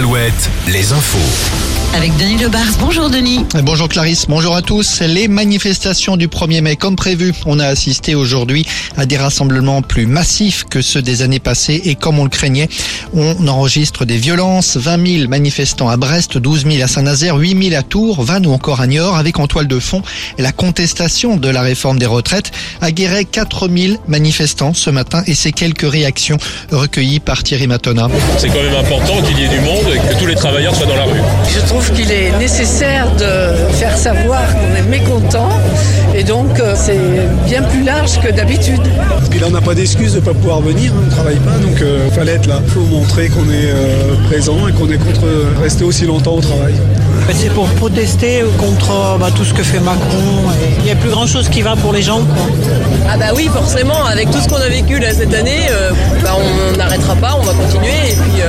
Alouette, les infos. Avec Denis Lebars. Bonjour Denis. Bonjour Clarisse, bonjour à tous. Les manifestations du 1er mai, comme prévu, on a assisté aujourd'hui à des rassemblements plus massifs que ceux des années passées et comme on le craignait, on enregistre des violences. 20 000 manifestants à Brest, 12 000 à Saint-Nazaire, 8 000 à Tours, Vannes ou encore à Niort, avec en toile de fond la contestation de la réforme des retraites. À Guéret, 4 000 manifestants ce matin et ces quelques réactions recueillies par Thierry Matona. C'est quand même important qu'il y ait du monde et que tous les travailleurs soient dans la rue. Je trouve qu'il est nécessaire de faire savoir qu'on est mécontent et donc euh, c'est bien plus large que d'habitude. Puis là, on n'a pas d'excuse de ne pas pouvoir venir, on ne travaille pas, donc il euh, fallait être là. Il faut montrer qu'on est euh, présent et qu'on est contre rester aussi longtemps au travail. C'est pour protester contre bah, tout ce que fait Macron. Il n'y a plus grand chose qui va pour les gens. Quoi. Ah bah oui, forcément, avec tout ce qu'on a vécu là cette année, bah, on n'arrêtera pas, on va continuer et puis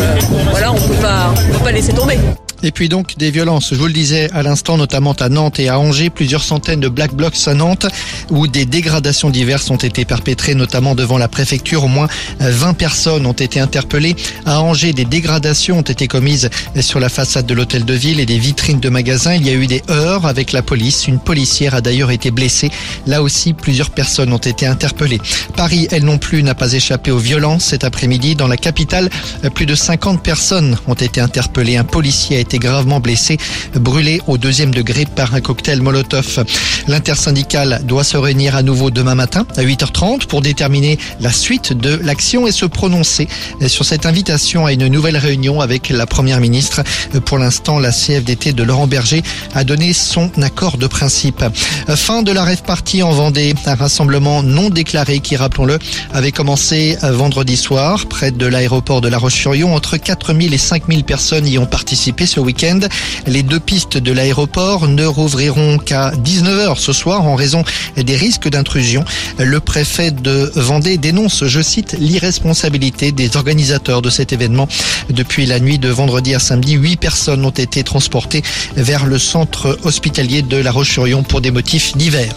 voilà, on ne peut pas laisser tomber. Et puis donc des violences, je vous le disais à l'instant, notamment à Nantes et à Angers, plusieurs centaines de black blocs à Nantes, où des dégradations diverses ont été perpétrées, notamment devant la préfecture. Au moins 20 personnes ont été interpellées. À Angers, des dégradations ont été commises sur la façade de l'hôtel de ville et des vitrines de magasins. Il y a eu des heurts avec la police. Une policière a d'ailleurs été blessée. Là aussi, plusieurs personnes ont été interpellées. Paris, elle non plus, n'a pas échappé aux violences cet après-midi. Dans la capitale, plus de 50 personnes ont été interpellées. Un policier a été gravement blessé, brûlé au deuxième degré par un cocktail Molotov. L'intersyndicale doit se réunir à nouveau demain matin à 8h30 pour déterminer la suite de l'action et se prononcer sur cette invitation à une nouvelle réunion avec la première ministre. Pour l'instant, la CFDT de Laurent Berger a donné son accord de principe. Fin de la rêve partie en Vendée, un rassemblement non déclaré qui, rappelons-le, avait commencé vendredi soir près de l'aéroport de La Roche-sur-Yon. Entre 4000 et 5000 personnes y ont participé week-end. Les deux pistes de l'aéroport ne rouvriront qu'à 19h ce soir en raison des risques d'intrusion. Le préfet de Vendée dénonce, je cite, l'irresponsabilité des organisateurs de cet événement. Depuis la nuit de vendredi à samedi, huit personnes ont été transportées vers le centre hospitalier de La Roche-sur-Yon pour des motifs divers.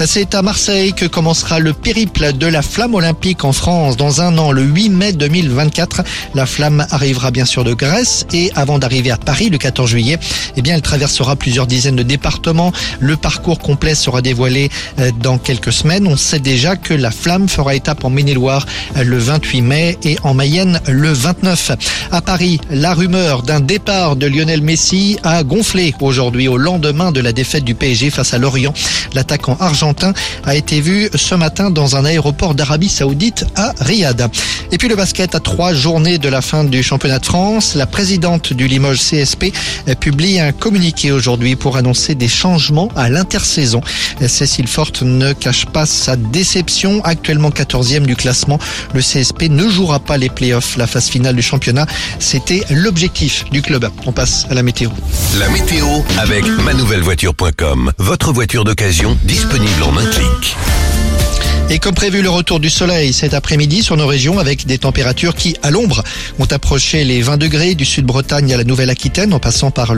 C'est à Marseille que commencera le périple de la flamme olympique en France dans un an, le 8 mai 2024. La flamme arrivera bien sûr de Grèce et avant d'arriver à Paris le 14 juillet, eh bien, elle traversera plusieurs dizaines de départements. Le parcours complet sera dévoilé euh, dans quelques semaines. On sait déjà que la flamme fera étape en Maine-et-Loire euh, le 28 mai et en Mayenne le 29. À Paris, la rumeur d'un départ de Lionel Messi a gonflé aujourd'hui au lendemain de la défaite du PSG face à Lorient. A été vu ce matin dans un aéroport d'Arabie Saoudite à Riyad. Et puis le basket à trois journées de la fin du championnat de France. La présidente du Limoges CSP publie un communiqué aujourd'hui pour annoncer des changements à l'intersaison. Cécile Forte ne cache pas sa déception. Actuellement 14e du classement, le CSP ne jouera pas les playoffs. La phase finale du championnat, c'était l'objectif du club. On passe à la météo. La météo avec manouvellevoiture.com. Votre voiture d'occasion Et comme prévu, le retour du soleil cet après-midi sur nos régions avec des températures qui, à l'ombre, ont approché les 20 degrés du sud-Bretagne à la Nouvelle-Aquitaine en passant par le